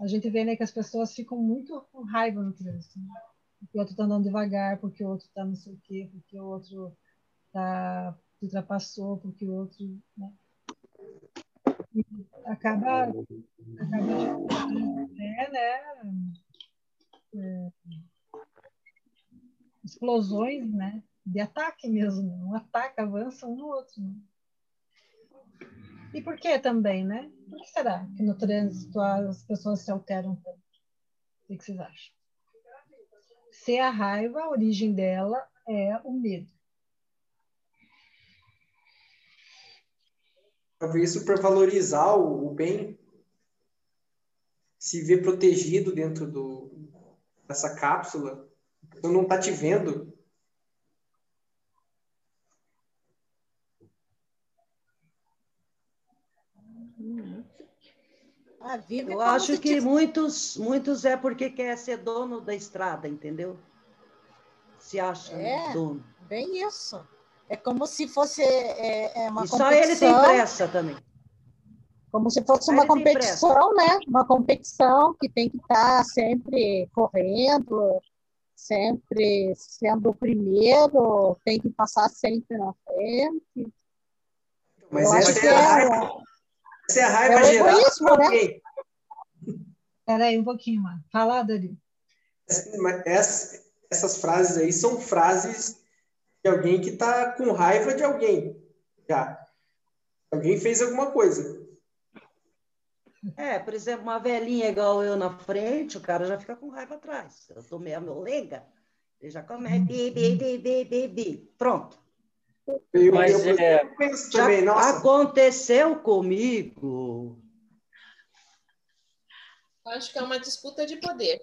a gente vê né, que as pessoas ficam muito com raiva no trânsito. Né? Porque o outro está andando devagar, porque o outro está não sei o quê, porque o outro tá, ultrapassou, porque o outro. Né? Acaba, acaba é, né, é, explosões né, de ataque mesmo. Um ataque avança um no outro. Né? E por que também, né? Por que será que no trânsito as pessoas se alteram tanto? O que vocês acham? Se a raiva, a origem dela é o medo. Talvez supervalorizar o, o bem, se ver protegido dentro do, dessa cápsula, então não está te vendo, A vida Eu é acho que muitos, muitos é porque quer ser dono da estrada, entendeu? Se acha é, dono. Bem isso. É como se fosse é, é uma e competição. só ele tem pressa também. Como se fosse uma competição, né? Uma competição que tem que estar sempre correndo, sempre sendo o primeiro, tem que passar sempre na frente. Mas essa é, a raiva, essa é a raiva é geral. Egoísmo, né? Peraí, um pouquinho, mano. Fala, Dani. Essas, essas frases aí são frases de alguém que está com raiva de alguém. Já. Alguém fez alguma coisa. É, por exemplo, uma velhinha igual eu na frente, o cara já fica com raiva atrás. Eu tô meio molenga, ele já começa, bi, bi, bi, bi, bi, bi. Pronto. Eu, Mas eu, é- Já também, nossa, aconteceu comigo. Acho que é uma disputa de poder.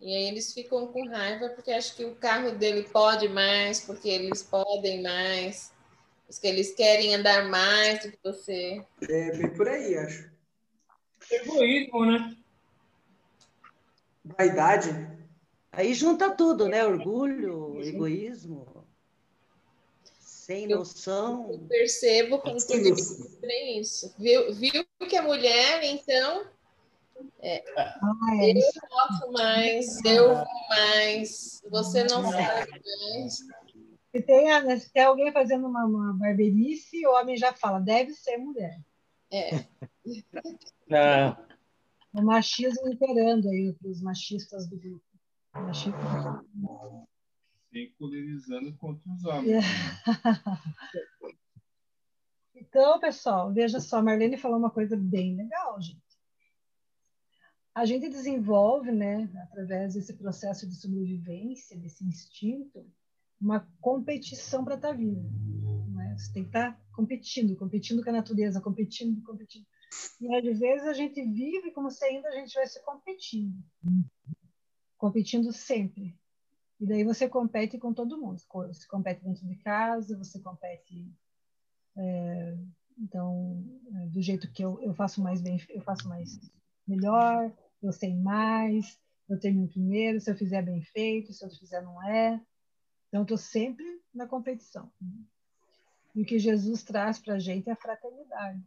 E aí eles ficam com raiva porque acham que o carro dele pode mais, porque eles podem mais, porque eles querem andar mais do que você. é bem por aí, acho. Egoísmo, né? Vaidade. Aí junta tudo, né? Orgulho, egoísmo, sem noção. Eu percebo com Sim, tudo isso, tem isso. Viu, viu que é mulher, então é, Ah, é eu posso mais, eu vou mais, você não sabe mais. Se tem, a- se tem alguém fazendo uma, uma barberice, o homem já fala, deve ser mulher. É. [LAUGHS] Ah, O machismo imperando aí para os machistas do grupo. Machismo. Se encolerizando contra os homens. [LAUGHS] Então, pessoal, veja só, a Marlene falou uma coisa bem legal, gente. A gente desenvolve, né, através desse processo de sobrevivência, desse instinto, uma competição para estar vivo. Né? Você tem que estar competindo, competindo com a natureza, competindo, competindo. E às vezes a gente vive como se ainda a gente estivesse competindo. Competindo sempre. E daí você compete com todo mundo. Você compete dentro de casa, você compete é, então do jeito que eu, eu faço mais bem, eu faço mais melhor, eu sei mais, eu termino primeiro, se eu fizer bem feito, se eu fizer não é. Então, estou sempre na competição. E o que Jesus traz para a gente é a fraternidade,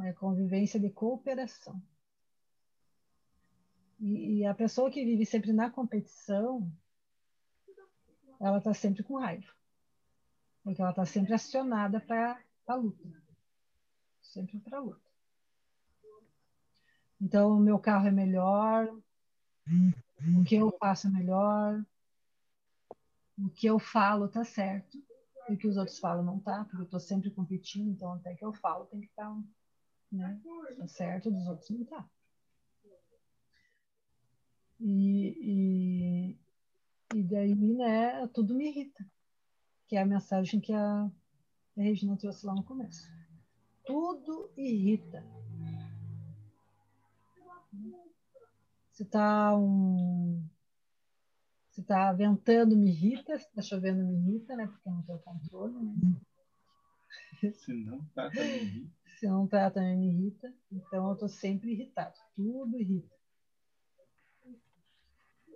é a convivência de cooperação. E, e a pessoa que vive sempre na competição, ela está sempre com raiva. Porque ela está sempre acionada para a luta. Sempre para a luta. Então, o meu carro é melhor, o que eu faço é melhor, o que eu falo está certo, e o que os outros falam não está, porque eu estou sempre competindo, então até que eu falo tem que estar né, tá certo, dos outros não está. E, e, e daí, né, tudo me irrita, que é a mensagem que a, a Regina trouxe lá no começo. Tudo irrita. Se está um, se tá ventando, me irrita. Se está chovendo, me irrita, né? Porque eu não tenho controle. Né? [LAUGHS] Se não tá, também irrita. Se não tá, também me irrita. Então, eu estou sempre irritado. Tudo irrita.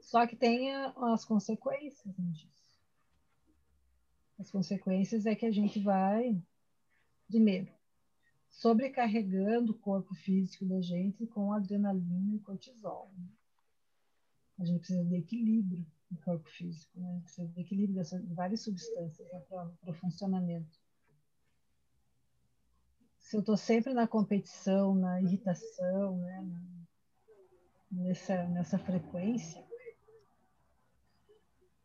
Só que tem as consequências né, disso. As consequências é que a gente vai, primeiro, sobrecarregando o corpo físico da gente com adrenalina e cortisol. Né? A gente precisa de equilíbrio no corpo físico, né? precisa de equilíbrio dessas várias substâncias né, para o funcionamento. Se eu estou sempre na competição, na irritação, né? nessa, nessa frequência,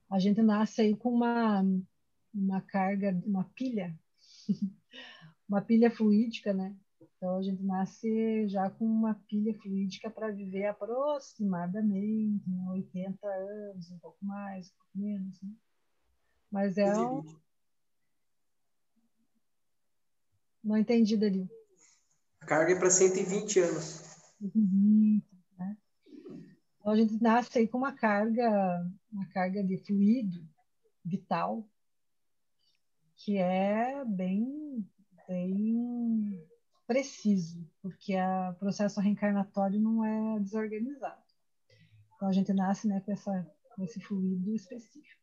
a gente nasce aí com uma, uma carga, uma pilha, [LAUGHS] uma pilha fluídica, né? Então a gente nasce já com uma pilha fluídica para viver aproximadamente 80 anos, um pouco mais, um pouco menos, né? Mas é um... Não entendi, Dali. A carga é para 120 anos. 120, né? Então a gente nasce aí com uma carga, uma carga de fluido vital que é bem, bem preciso, porque o processo reencarnatório não é desorganizado. Então a gente nasce né, com, essa, com esse fluido específico.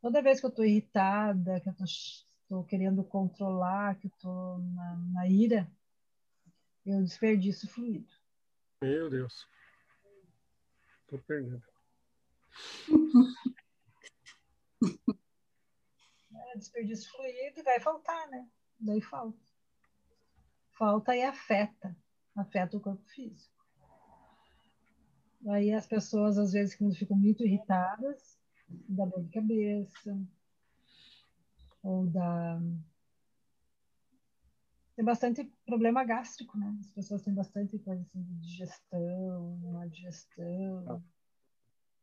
Toda vez que eu estou irritada, que eu estou querendo controlar, que eu estou na, na ira, eu desperdiço fluido. Meu Deus. Tô perdendo. [LAUGHS] É, desperdício fluido vai faltar, né? Daí falta. Falta e afeta. Afeta o corpo físico. Aí as pessoas, às vezes, quando ficam muito irritadas, dá dor de cabeça, ou dá. Tem bastante problema gástrico, né? As pessoas têm bastante coisa assim de digestão, má digestão,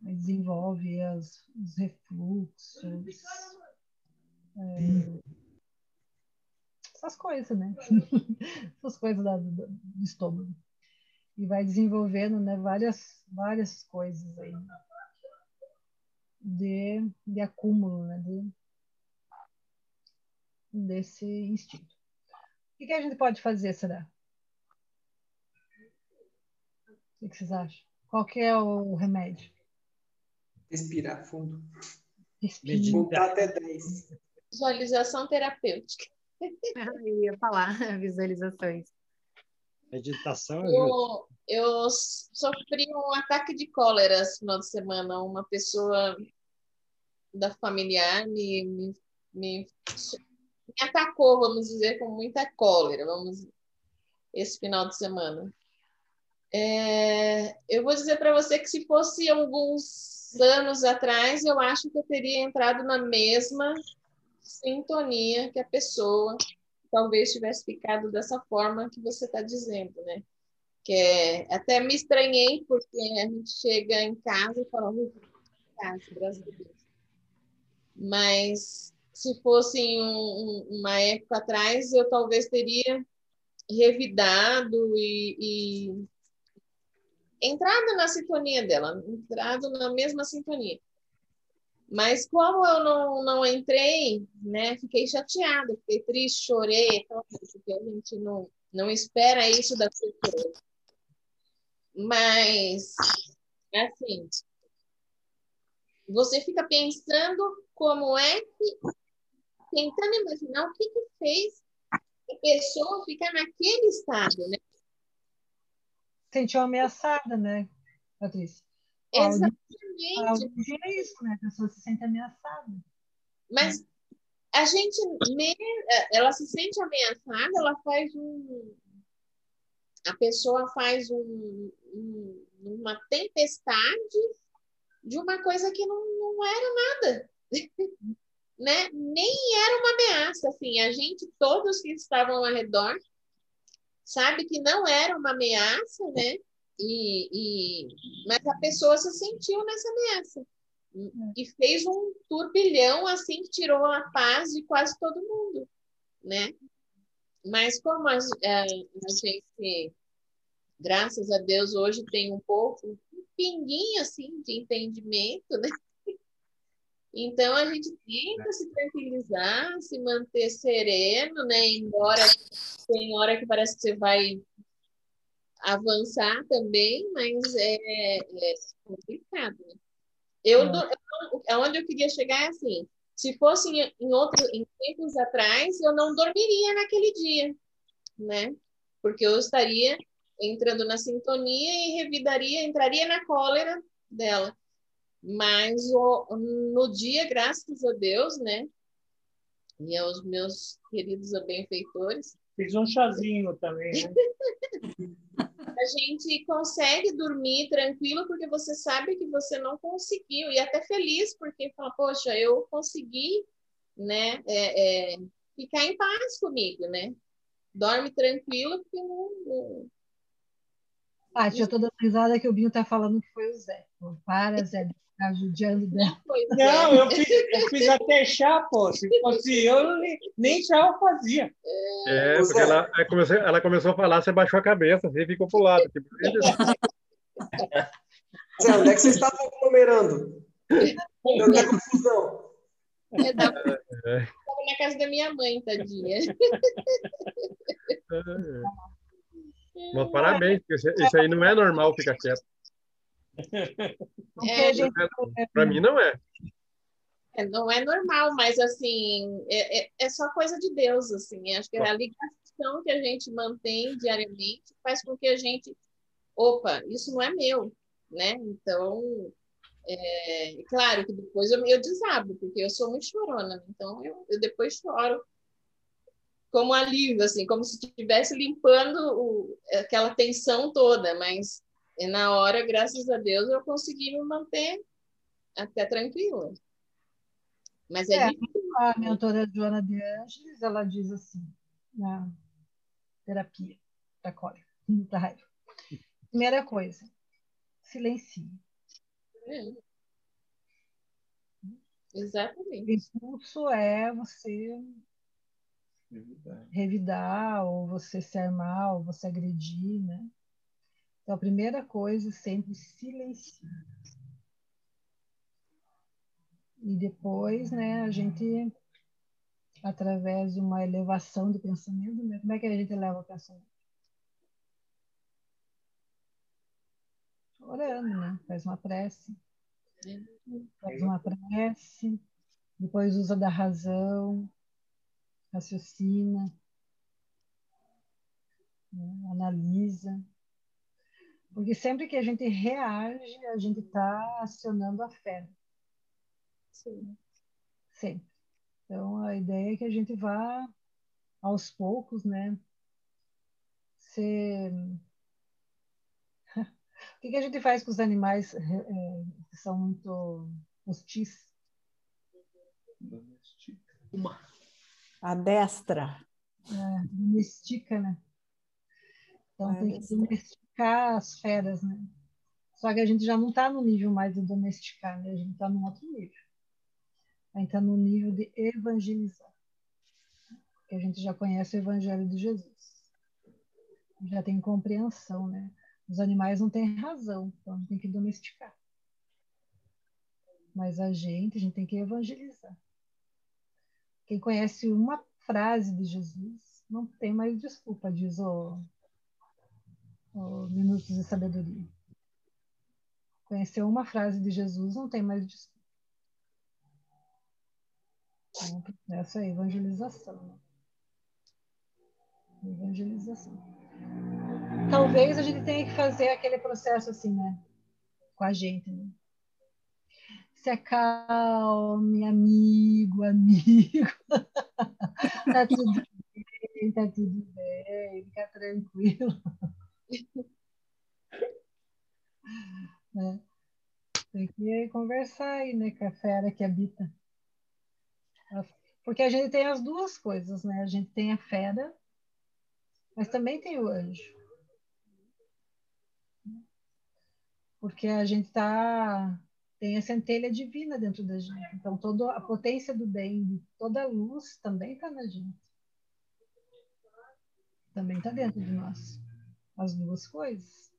desenvolve as, os refluxos. É, essas coisas, né? [LAUGHS] essas coisas da, do, do, estômago. E vai desenvolvendo né, várias, várias coisas aí de, de acúmulo, né? De, desse instinto. O que, que a gente pode fazer, será? O que vocês acham? Qual que é o remédio? Respirar fundo. Respirar. Contar até 10. Visualização terapêutica. Eu ia falar [LAUGHS] visualizações. Meditação eu, eu sofri um ataque de cólera esse final de semana. Uma pessoa da familiar me, me, me, me atacou, vamos dizer, com muita cólera, vamos esse final de semana. É, eu vou dizer para você que se fosse alguns anos atrás, eu acho que eu teria entrado na mesma sintonia que a pessoa talvez tivesse ficado dessa forma que você está dizendo, né? Que é, até me estranhei porque a gente chega em casa e fala, casa, Deus. Mas se fosse um, uma época atrás, eu talvez teria revidado e, e entrado na sintonia dela, entrado na mesma sintonia. Mas como eu não, não entrei, né, fiquei chateada, fiquei triste, chorei, porque a gente não, não espera isso da pessoa. Mas, assim, você fica pensando como é que, tentando imaginar o que, que fez a pessoa ficar naquele estado, né? Sentiu ameaçada, né, Patrícia? Exatamente. é isso, né? A pessoa se sente ameaçada. Mas a gente, ela se sente ameaçada, ela faz um. A pessoa faz um, um, uma tempestade de uma coisa que não, não era nada. [LAUGHS] né? Nem era uma ameaça. Assim, a gente, todos que estavam ao redor, sabe que não era uma ameaça, né? E, e, mas a pessoa se sentiu nessa ameaça e fez um turbilhão assim que tirou a paz de quase todo mundo, né? Mas como a, a, a gente, graças a Deus, hoje tem um pouco, um pinguinho assim de entendimento, né? Então a gente tenta se tranquilizar, se manter sereno, né? Embora tem hora que parece que você vai avançar também, mas é, é complicado. Né? Eu, é. onde eu queria chegar é assim, se fosse em, em, outro, em tempos atrás, eu não dormiria naquele dia. né? Porque eu estaria entrando na sintonia e revidaria, entraria na cólera dela. Mas o, no dia, graças a Deus, né? E aos meus queridos benfeitores. Fiz um chazinho também, né? [LAUGHS] a gente consegue dormir tranquilo porque você sabe que você não conseguiu e até feliz porque fala, poxa, eu consegui, né, é, é, ficar em paz comigo, né? Dorme tranquilo porque não. Paty, eu tô dando risada que o Binho tá falando que foi o Zé. Para, Zé, ficar judiando dela. Não, eu fiz, eu fiz até chá, pô. Se fosse eu, nem, nem chá eu fazia. É, porque ela, ela começou, ela começou a falar, você baixou a cabeça, você ficou pro lado. Tipo, [LAUGHS] Zé, onde é que vocês estavam aglomerando? Deu até confusão. Eu tava, é. tava na casa da minha mãe, tadinha. Mas parabéns, porque isso aí não é normal ficar quieto. É, Para mim não é. é. Não é normal, mas assim, é, é, é, só coisa de Deus, assim. Acho que a ligação que a gente mantém diariamente faz com que a gente, opa, isso não é meu, né? Então, é claro que depois eu, eu desabo, porque eu sou muito chorona, então eu, eu depois choro como alívio, assim, como se estivesse limpando o, aquela tensão toda, mas na hora, graças a Deus, eu consegui me manter até tranquila. Mas é, é A mentora Joana de Angeles, ela diz assim, na terapia da cólera, [LAUGHS] da raiva. Primeira coisa, silencie. É. Exatamente. O impulso é você Revidar. revidar, ou você se armar, ou você agredir, né? Então, a primeira coisa, sempre silenciar. E depois, né, a gente, através de uma elevação de pensamento, né? como é que a gente eleva o pensamento? Orando, né? Faz uma prece. Faz uma prece, depois usa da razão, raciocina, né? analisa. Porque sempre que a gente reage, a gente está acionando a fé. Sim. Sempre. Então, a ideia é que a gente vá aos poucos, né? Ser... [LAUGHS] o que, que a gente faz com os animais é, que são muito hostis? Uma. A destra. É, domestica, né? Então, é, tem que domesticar as feras, né? Só que a gente já não está no nível mais de domesticar, né? A gente está num outro nível. A gente está no nível de evangelizar. Porque a gente já conhece o evangelho de Jesus. Já tem compreensão, né? Os animais não têm razão, então a gente tem que domesticar. Mas a gente, a gente tem que evangelizar. Quem conhece uma frase de Jesus não tem mais desculpa, diz o, Minutos de Sabedoria. Conheceu uma frase de Jesus não tem mais desculpa. Então, essa é evangelização. Né? Evangelização. Talvez a gente tenha que fazer aquele processo assim, né? Com a gente, né? se acalme, amigo, amigo. [LAUGHS] tá tudo bem, tá tudo bem, fica tranquilo. É. Tem que conversar aí, né, com a fera que habita. Porque a gente tem as duas coisas, né? A gente tem a fera, mas também tem o anjo. Porque a gente está tem a centelha divina dentro da gente. Então, toda a potência do bem, toda a luz também está na gente. Também está dentro de nós. As duas coisas.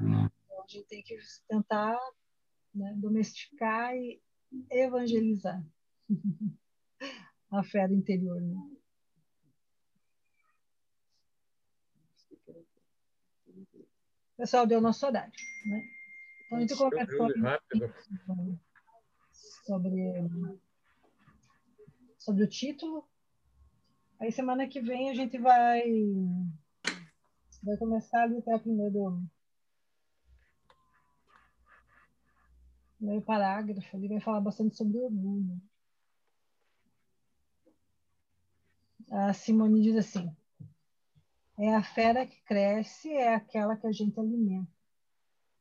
Então, a gente tem que tentar né, domesticar e evangelizar [LAUGHS] a fé interior. Né? Pessoal, deu nosso horário. Né? Então, a gente conversou sobre, sobre o título Aí semana que vem a gente vai vai começar ali até o primeiro primeiro parágrafo, ele vai falar bastante sobre orgulho. A Simone diz assim: é a fera que cresce, é aquela que a gente alimenta.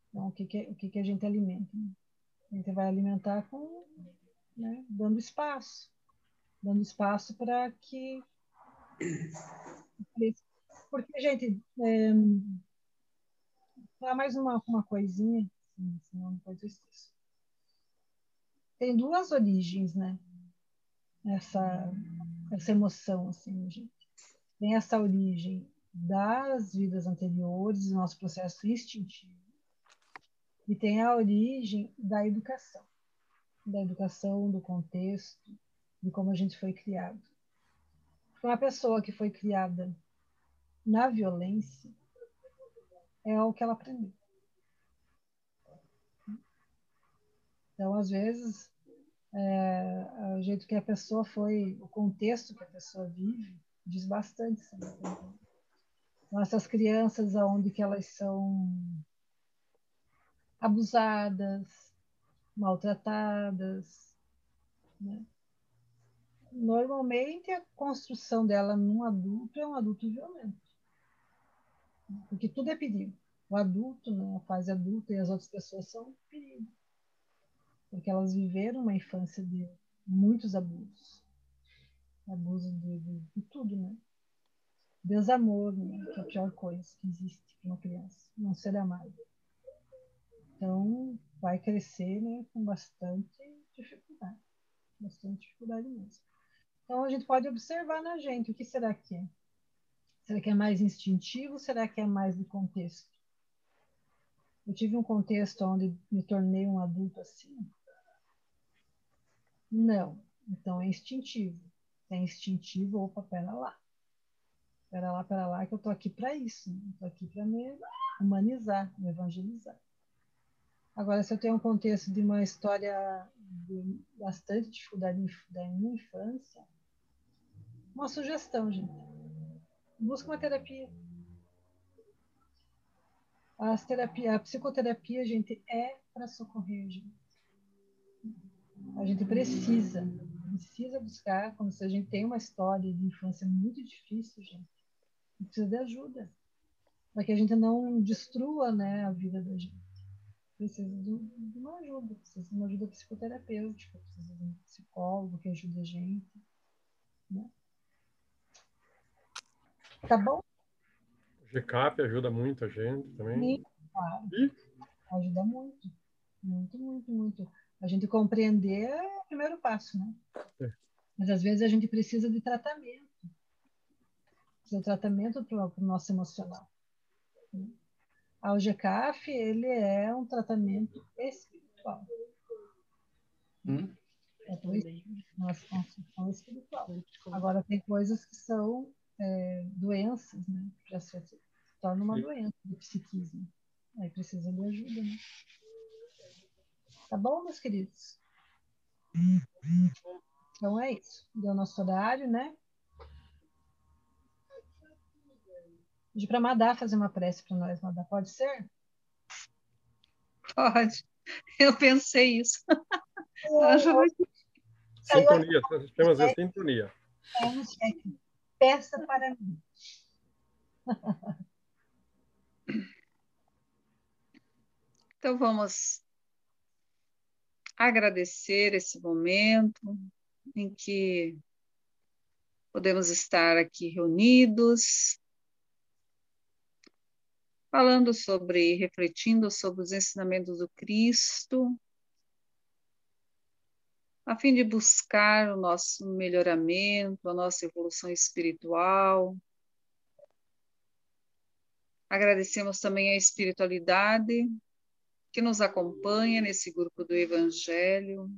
Então, o que, que, o que, que a gente alimenta? A gente vai alimentar com, né, dando espaço, dando espaço para que. Porque, gente, é, mais uma, uma coisinha, senão depois eu esqueço. Tem duas origens, né? Essa, essa emoção, assim, gente. Tem essa origem das vidas anteriores, do nosso processo instintivo, e tem a origem da educação, da educação, do contexto, de como a gente foi criado. Uma pessoa que foi criada na violência é o que ela aprendeu. Então, às vezes, é, o jeito que a pessoa foi, o contexto que a pessoa vive, diz bastante nossas crianças, aonde que elas são abusadas, maltratadas. Né? Normalmente, a construção dela num adulto é um adulto violento. Porque tudo é perigo. O adulto, né, a fase adulta e as outras pessoas são perigo. Porque elas viveram uma infância de muitos abusos. Abuso de, de, de tudo, né? Desamor, né? que é a pior coisa que existe para uma criança, não ser amado. Então, vai crescer né, com bastante dificuldade. Bastante dificuldade mesmo. Então, a gente pode observar na gente o que será que é. Será que é mais instintivo? Será que é mais do contexto? Eu tive um contexto onde me tornei um adulto assim? Não. Então é instintivo. É instintivo, opa, pera lá. Pera lá, pera lá, que eu tô aqui para isso. Né? Estou aqui para me humanizar, me evangelizar. Agora, se eu tenho um contexto de uma história de bastante dificuldade da minha infância, uma sugestão, gente. Busca uma terapia. As terapia, a psicoterapia, gente, é para socorrer, gente. A gente precisa, precisa buscar, como se a gente tem uma história de infância muito difícil, gente precisa de ajuda, para que a gente não destrua né, a vida da gente. Precisa de, uma ajuda, precisa de uma ajuda psicoterapêutica, precisa de um psicólogo que ajude a gente. Né? Tá bom? O GCAP ajuda muito a gente também. Sim, claro. E? Ajuda muito. Muito, muito, muito. A gente compreender é o primeiro passo, né? É. Mas às vezes a gente precisa de tratamento o tratamento para o nosso emocional. A GCAF, ele é um tratamento espiritual. Hum? É uma construção espiritual. Agora, tem coisas que são é, doenças, né? Já se torna uma doença do psiquismo. Aí precisa de ajuda, né? Tá bom, meus queridos? Então é isso. Deu nosso horário, né? Pedir para Madá fazer uma prece para nós, Madá. Pode ser? Pode. Eu pensei isso. [LAUGHS] Sintonia, temos a sintonia. Peça para mim. Então vamos agradecer esse momento em que podemos estar aqui reunidos, falando sobre, refletindo sobre os ensinamentos do Cristo, a fim de buscar o nosso melhoramento, a nossa evolução espiritual. Agradecemos também a espiritualidade que nos acompanha nesse grupo do Evangelho,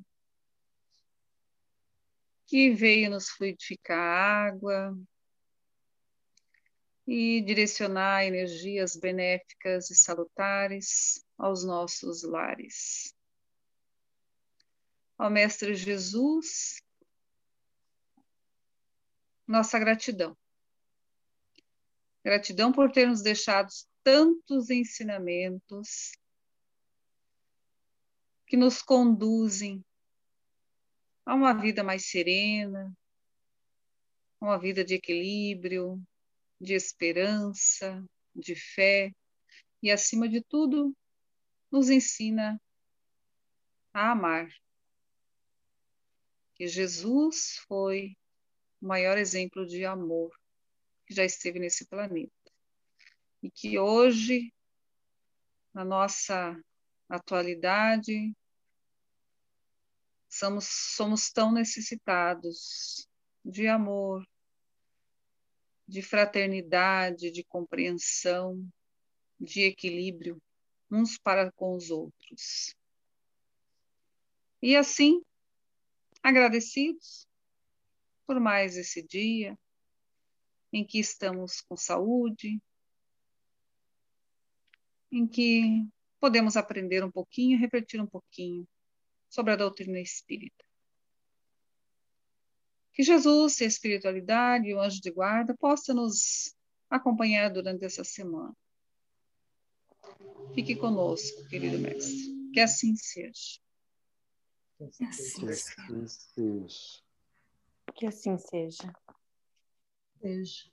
que veio nos fluidificar a água, e direcionar energias benéficas e salutares aos nossos lares. Ao Mestre Jesus, nossa gratidão. Gratidão por ter nos deixado tantos ensinamentos que nos conduzem a uma vida mais serena, uma vida de equilíbrio, de esperança, de fé e, acima de tudo, nos ensina a amar. Jesus foi o maior exemplo de amor que já esteve nesse planeta. E que hoje, na nossa atualidade, somos, somos tão necessitados de amor, de fraternidade, de compreensão, de equilíbrio uns para com os outros. E assim, agradecidos por mais esse dia em que estamos com saúde, em que podemos aprender um pouquinho, refletir um pouquinho sobre a doutrina espírita. Que Jesus, a espiritualidade e o anjo de guarda possam nos acompanhar durante essa semana. Fique conosco, querido mestre. Que assim seja. Que assim seja. Que assim seja. Seja.